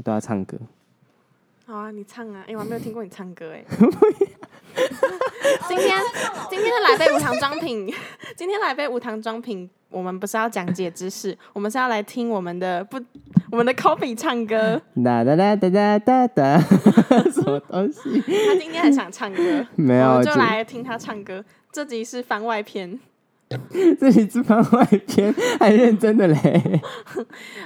都要唱歌。好啊，你唱啊！哎、我还没有听过你唱歌 哎。今天今天的来杯无糖装品，今天来杯无糖装品，我们不是要讲解知识，我们是要来听我们的不我们的 Coffee 唱歌。哒哒哒哒哒哒哒，什么东西？他今天很想唱歌，没有，我们就来听他唱歌。这集是番外篇。这里是番外篇，还认真的嘞。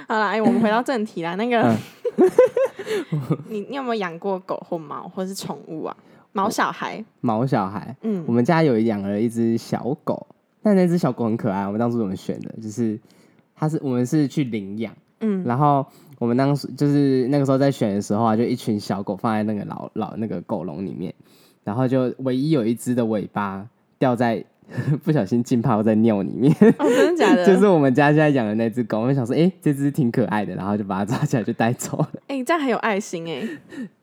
好了，哎，我们回到正题啦。那个，嗯 你你有没有养过狗或猫或是宠物啊？毛小孩，毛小孩，嗯我们家有养了一只小狗，但那只小狗很可爱。我们当初怎么选的？就是它是我们是去领养，嗯，然后我们当时就是那个时候在选的时候啊，就一群小狗放在那个老老那个狗笼里面，然后就唯一有一只的尾巴掉在 不小心浸泡在尿里面，哦，真的假的？就是我们家现在养的那只狗。我们想说，哎、这只挺可爱的，然后就把它抓起来就带走了。哎、这样很有爱心哎、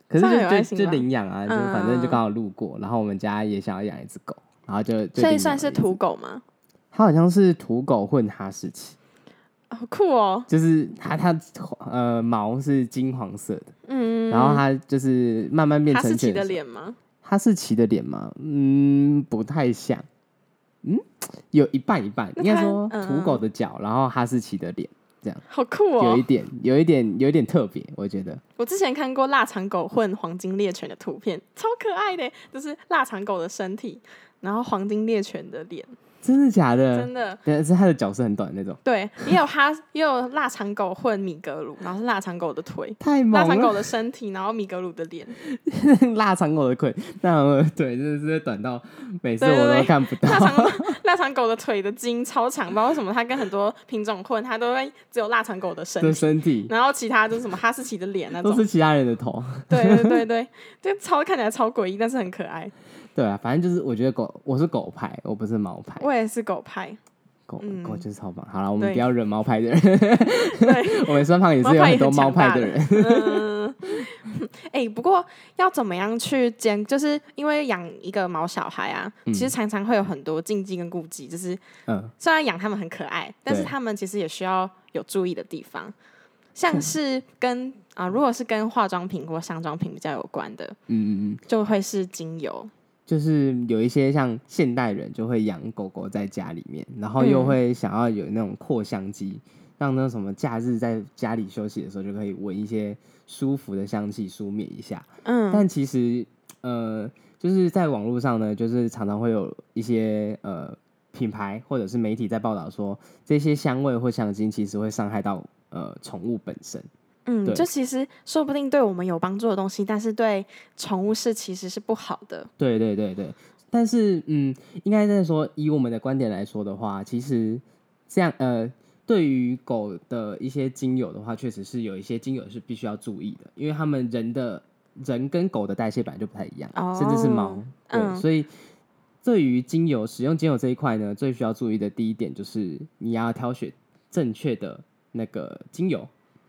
可是就就就领养啊，就嗯反正就刚好路过，然后我们家也想要养一只狗，然后就就所以算是土，狗吗？它好像是土狗混哈士奇，好酷哦，就是它它呃毛是金黄色的，嗯，然后它就是慢慢变成哈士奇的脸吗？哈士奇的脸吗？嗯，不太像，嗯，有一半一半，应该说嗯土狗的脚，然后哈士奇的脸，这样好酷哦有一！点有一点有一点特别，我觉得。我之前看过腊肠狗混黄金猎犬的图片，超可爱的，就是腊肠狗的身体，然后黄金猎犬的脸，真的假的？真的。但是他的脚是很短的那种，对，也有哈，也有腊肠狗混米格鲁，然后是腊肠狗的腿，太猛了。腊肠狗的身体，然后米格鲁的脸，腊肠狗的腿，那我的腿真的是短到每次我对对对都看不到。腊肠腊肠狗的腿的筋超长，不知道为什么它跟很多品种混，它都会只有腊肠狗的身的体，身体然后其他就是什么哈士奇的脸那种都，是其他人的头，对对对对，就超看起来超诡异，但是很可爱。对啊，反正就是我觉得狗，我是狗派，我不是猫派，我也是狗派，狗嗯狗就是超棒。好了，我们不要惹猫派的人，对，我们身旁也是有很多猫派的人。嗯，哎、不过要怎么样去兼，就是因为养一个毛小孩啊，其实常常会有很多禁忌跟顾忌。就是嗯，虽然养他们很可爱，但是对它们其实也需要有注意的地方，像是跟啊、如果是跟化妆品或上妆品比较有关的，嗯嗯嗯，就会是精油。就是有一些像现代人就会养狗狗在家里面，然后又嗯会想要有那种扩香机，让那什么假日在家里休息的时候就可以闻一些舒服的香气，舒灭一下。嗯，但其实呃，就是在网络上呢，就是常常会有一些呃品牌或者是媒体在报道说，这些香味或香精其实会伤害到呃宠物本身。嗯，对这其实说不定对我们有帮助的东西，但是对宠物是其实是不好的。对对对对，但是嗯，应该在说以我们的观点来说的话，其实这样呃。对于狗的一些精油的话，确实是有一些精油是必须要注意的，因为他们人的人跟狗的代谢本来就不太一样，甚至是猫哦。对，嗯所以对于精油使用精油这一块呢，最需要注意的第一点就是你要挑选正确的那个精油。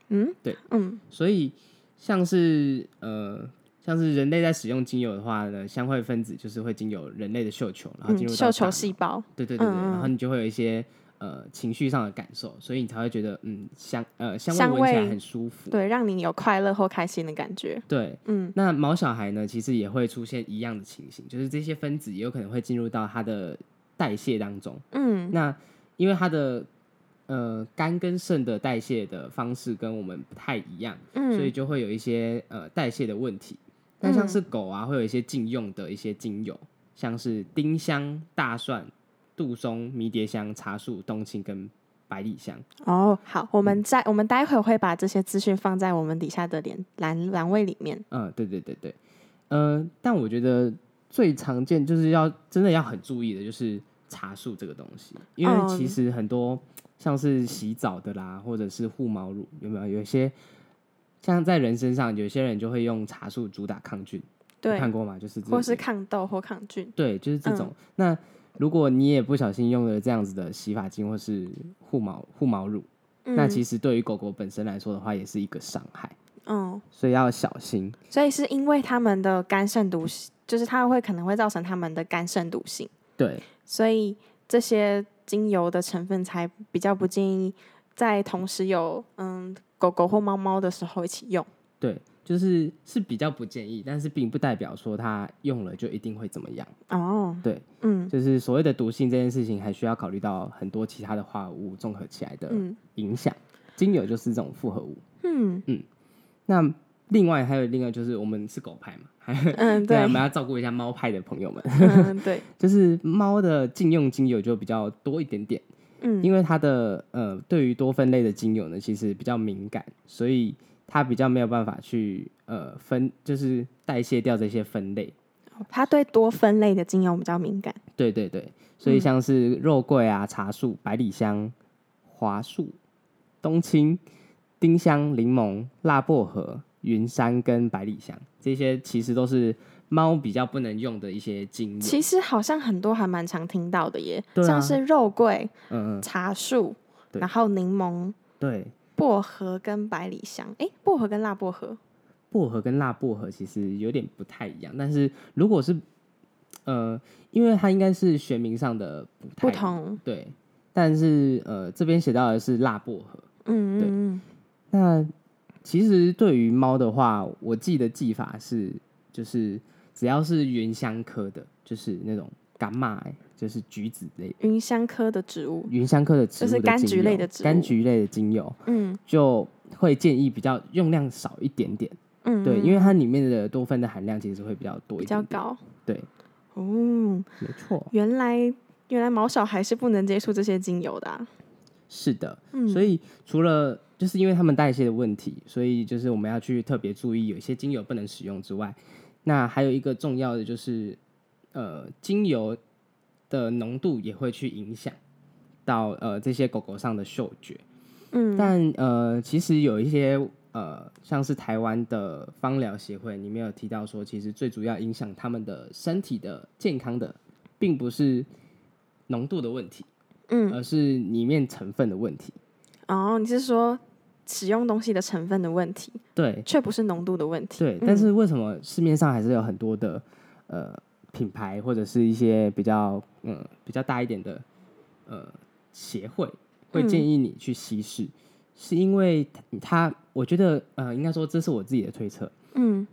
嗯，对，嗯所以像是呃，像是人类在使用精油的话呢，香味分子就是会经由人类的嗅球，然后进嗯，入到嗅球细胞。对对对对，然后你就会有一些呃情绪上的感受，所以你才会觉得嗯香呃香香味闻起来很舒服。对，让你有快乐或开心的感觉。对，嗯那毛小孩呢，其实也会出现一样的情形，就是这些分子也有可能会进入到它的代谢当中。嗯那因为它的呃肝跟肾的代谢的方式跟我们不太一样，嗯，所以就会有一些呃代谢的问题。但像是狗啊，会有一些禁用的一些精油，像是丁香、大蒜、杜松、迷迭香、茶树、冬青跟百里香。哦，好，我们在我们待会会把这些资讯放在我们底下的连栏栏位里面。嗯，对对对对，呃，但我觉得最常见就是要真的要很注意的，就是茶树这个东西，因为哦其实很多像是洗澡的啦，或者是护毛乳，有没有有一些像在人身上，有些人就会用茶树主打抗菌，对有，看过吗？就是这或是抗痘或抗菌。对，就是这种。嗯那如果你也不小心用了这样子的洗发精或是护毛护毛乳，那其实实对于狗狗本身来说的话，也是一个伤害，嗯，所以要小心。所以是因为它们的肝肾毒性，就是它会可能会造成它们的肝肾毒性，对，所以这些精油的成分才比较不建议在同时有嗯狗狗或猫猫的时候一起用。对，就是是比较不建议，但是并不代表说它用了就一定会怎么样。哦，对，嗯就是所谓的毒性这件事情，还需要考虑到很多其他的化合物综合起来的嗯影响。精油就是这种复合物。嗯嗯那另外还有另外就是我们是狗派嘛，还 嗯，对，我，们要照顾一下猫派的朋友们。嗯对，就是猫的禁用精油就比较多一点点，嗯因为它的呃对于多酚类的精油呢，其实比较敏感，所以它比较没有办法去呃分，就是代谢掉这些分类。它对多酚类的精油比较敏感。对对对，所以像是肉桂啊、茶树、百里香、华树、冬青、丁香、柠檬、辣薄荷、云杉跟百里香，这些其实都是猫比较不能用的一些精油。其实好像很多还蛮常听到的耶，啊像是肉桂、嗯嗯，茶树，然后柠檬、对，薄荷跟百里香。诶，薄荷跟辣薄荷。薄荷跟辣薄荷其实有点不太一样，但是如果是呃，因为它应该是学名上的不同，对，但是呃这边写到的是辣薄荷。嗯对嗯那其实对于猫的话，我记得技法是就是只要是芸香科的，就是那种柑麦，就是橘子类嗯，云香科的植物，芸香科的植物就是柑橘类的植物柑橘类的精油，嗯就会建议比较用量少一点点。嗯，对，嗯因为它里面的多酚的含量其实会比较多比一点比。较高。对，哦，没错，原来原来毛小孩是不能接触这些精油的、啊。是的。嗯，所以除了就是因为它们代谢的问题，所以就是我们要去特别注意，有一些精油不能使用之外，那还有一个重要的就是，呃，精油的浓度也会去影响到呃这些狗狗上的嗅觉。嗯，但呃，其实有一些呃，像是台湾的芳疗协会，里面有提到说，其实最主要影响他们的身体的健康的，并不是浓度的问题，嗯而是里面成分的问题。哦，你是说使用东西的成分的问题，对却不是浓度的问题。对，嗯但是为什么市面上还是有很多的呃品牌或者是一些比较嗯比较大一点的呃协会会嗯建议你去稀释？是因为它，我觉得呃应该说这是我自己的推测，嗯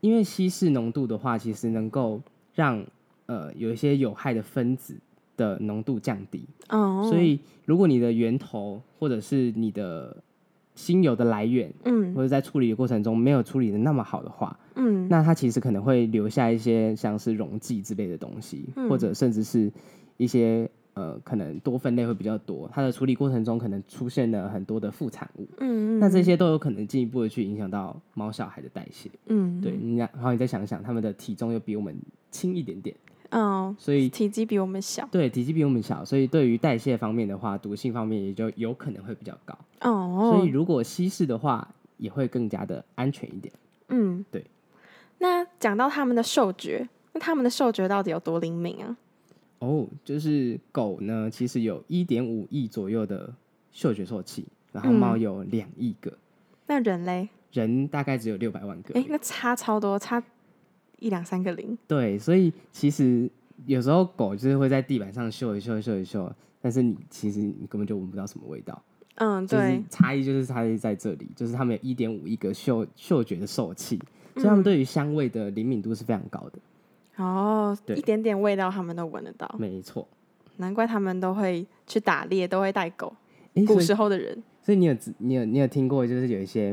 因为稀释浓度的话，其实能够让呃有一些有害的分子的浓度降低，哦，所以如果你的源头或者是你的新油的来源，嗯。或者在处理的过程中没有处理的那么好的话，嗯。那它其实可能会留下一些像是溶剂之类的东西，嗯。或者甚至是一些呃可能多酚类会比较多，它的处理过程中可能出现了很多的副产物，嗯，嗯那这些都有可能进一步的去影响到猫小孩的代谢。嗯。对，你然后你再想想，他们的体重又比我们轻一点点，哦，所以体积比我们小对体积比我们小，所以对于代谢方面的话，毒性方面也就有可能会比较高。哦，所以如果稀释的话，也会更加的安全一点。嗯对。那讲到他们的嗅觉，那他们的嗅觉到底有多灵敏啊？哦，就是狗呢，其实有一点五亿左右的嗅觉受器，然后嗯猫有两亿个，那人嘞？人大概只有六百万个。哎，那差超多，差一两三个零。对，所以其实有时候狗就是会在地板上嗅一嗅、嗅一嗅，但是你其实你根本就闻不到什么味道。嗯，就是对，差异就是差异在这里，就是他们有一点五亿个嗅嗅觉的受器，所以他们嗯对于香味的灵敏度是非常高的。哦，一点点味道他们都闻得到，没错。难怪他们都会去打猎，都会带狗。古时候的人，所以你有你有你有听过，就是有一些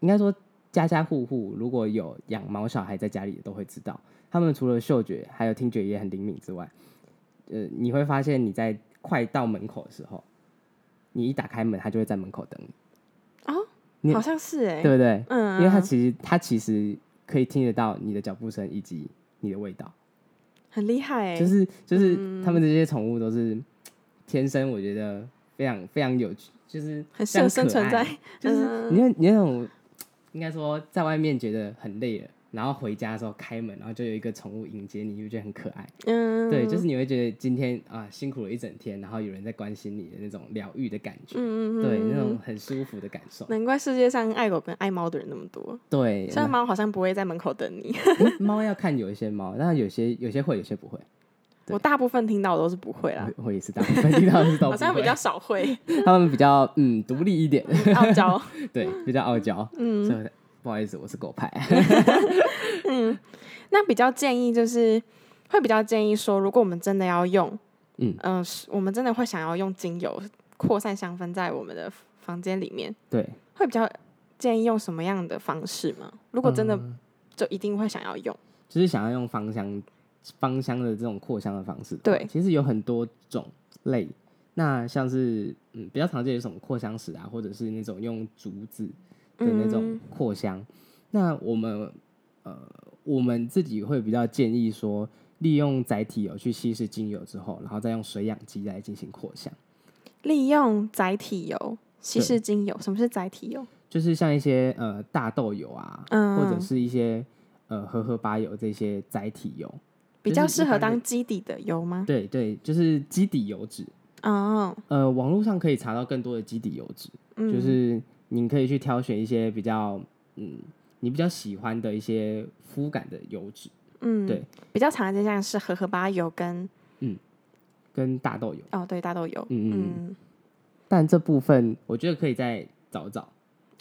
应该说家家户户如果有养毛小孩在家里都会知道，他们除了嗅觉还有听觉也很灵敏之外，呃，你会发现你在快到门口的时候，你一打开门，它就会在门口等你，你好像是哎，对不对？嗯，因为它嗯其实它其实可以听得到你的脚步声以及你的味道，很厉害哎，就是就是嗯。他们这些宠物都是天生，我觉得非常非常有趣，就是很存在，就是嗯你有你那种应该说在外面觉得很累了，然后回家的时候开门，然后就有一个宠物迎接你，你就觉得很可爱。嗯，对，就是你会觉得今天啊辛苦了一整天，然后有人在关心你的那种疗愈的感觉，嗯嗯嗯，对，那嗯种很舒服的感受。难怪世界上爱狗跟爱猫的人那么多。对，虽然猫好像不会在门口等你，那猫要看有一些猫，但有些有些会，有些不会。对。我大部分听到的都是不会啦，我我也是大部分听到的是都 好像比较少会。他们比较嗯独立一点，傲娇。对，比较傲娇。嗯。所以不好意思，我是狗派。嗯，那比较建议就是会比较建议说，如果我们真的要用，嗯。嗯、是我们真的会想要用精油扩散香氛在我们的房间里面，对，会比较建议用什么样的方式吗？如果真的嗯。就一定会想要用，就是想要用芳香芳香的这种扩香的方式。对其实有很多种类。那像是嗯比较常见有什么扩香石啊，或者是那种用竹子的那种嗯扩香。那我们呃我们自己会比较建议说，利用载体油去稀释精油之后，然后再用水氧机来进行扩香。利用载体油稀对释精油。什么是载体油？就是像一些呃大豆油啊，嗯或者是一些呃荷荷巴油这些载体油，比较适合当基底的油吗？对对，就是基底油脂。哦，呃，网络上可以查到更多的基底油脂，嗯，就是你可以去挑选一些比较嗯你比较喜欢的一些肤感的油脂，嗯，对，比较常见像是荷荷巴油跟嗯跟大豆油。哦对大豆油，嗯嗯，但这部分我觉得可以再找找。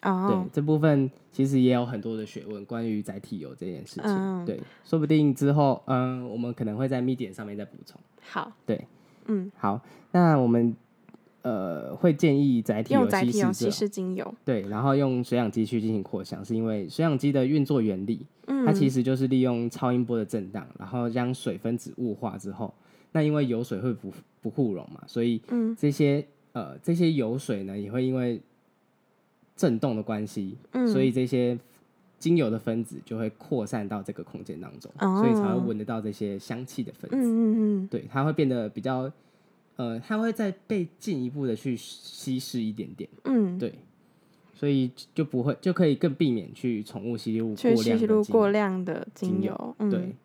哦。对，，这部分其实也有很多的学问关于载体油这件事情。嗯对，说不定之后嗯、我们可能会在 Medium 上面再补充。好，对，嗯，好，那我们呃会建议载体油用载体油稀稀释之后释精油，对，然后用水氧机去进行扩香，是因为水氧机的运作原理，嗯，它其实就是利用超音波的震荡，然后将水分子雾化之后，那因为油水会不不互溶嘛，所以嗯。这些呃这些油水呢也会因为震动的关系，嗯。所以这些精油的分子就会扩散到这个空间当中，哦。所以才会闻得到这些香气的分子。嗯嗯嗯，对，它会变得比较，呃，它会再被进一步的去稀释一点点，嗯，对，所以就不会就可以更避免去宠物吸入去过量吸入过的精油。量的精精油，嗯，对，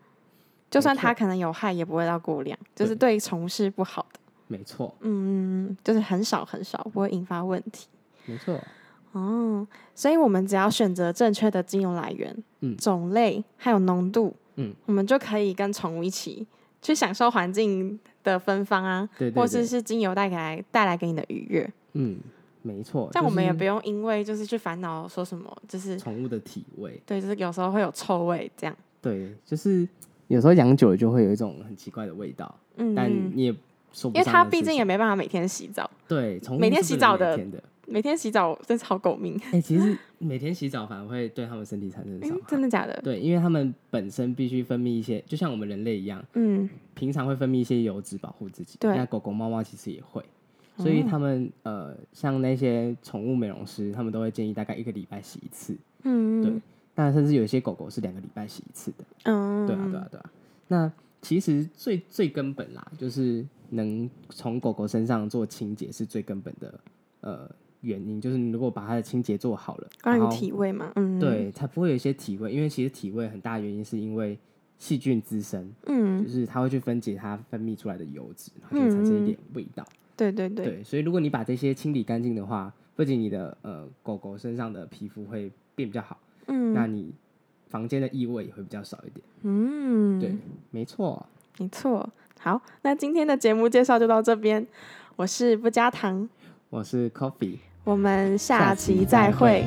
就算它可能有害，也不会到过量，就是对虫是不好的，没错，嗯，嗯就是很少很少，不会引发问题。没错，哦，所以我们只要选择正确的精油来源、嗯种类还有浓度，嗯，我们就可以跟宠物一起去享受环境的芬芳啊，对对对，或者是精油带给来带来给你的愉悦。嗯，没错，这样我们也不用因为就是去烦恼说什么，就是宠物的体味，对，就是有时候会有臭味这样。对，就是有时候养久了就会有一种很奇怪的味道，嗯，但嗯你也说不因为它毕竟也没办法每天洗澡，对，每天洗澡的每天洗澡真是好狗命。哎、其实每天洗澡反而会对它们身体产生伤嗯害，，真的假的？对，因为它们本身必须分泌一些，就像我们人类一样，嗯，平常会分泌一些油脂保护自己。对那狗狗、猫猫其实也会，所以哦他们、呃，像那些宠物美容师，他们都会建议大概一个礼拜洗一次。嗯，对那甚至有一些狗狗是两个礼拜洗一次的。嗯，对啊，对啊，对啊。那其实最最根本啦，就是能从狗狗身上做清洁是最根本的呃原因，就是你如果把它的清洁做好了，关于体味嘛，嗯，，对，才不会有一些体味，因为其实体味很大原因是因为细菌滋生，嗯就，是它会去分解它分泌出来的油脂，然后就会产生一点味道。对对对，对，所以如果你把这些清理干净的话，不仅你的呃狗狗身上的皮肤会变比较好，嗯那嗯你房间的异味也会比较少一点。嗯，对，没错。没错。好，那今天的节目介绍就到这边，我是不加糖，我是 Coffee，我们下下期期再会。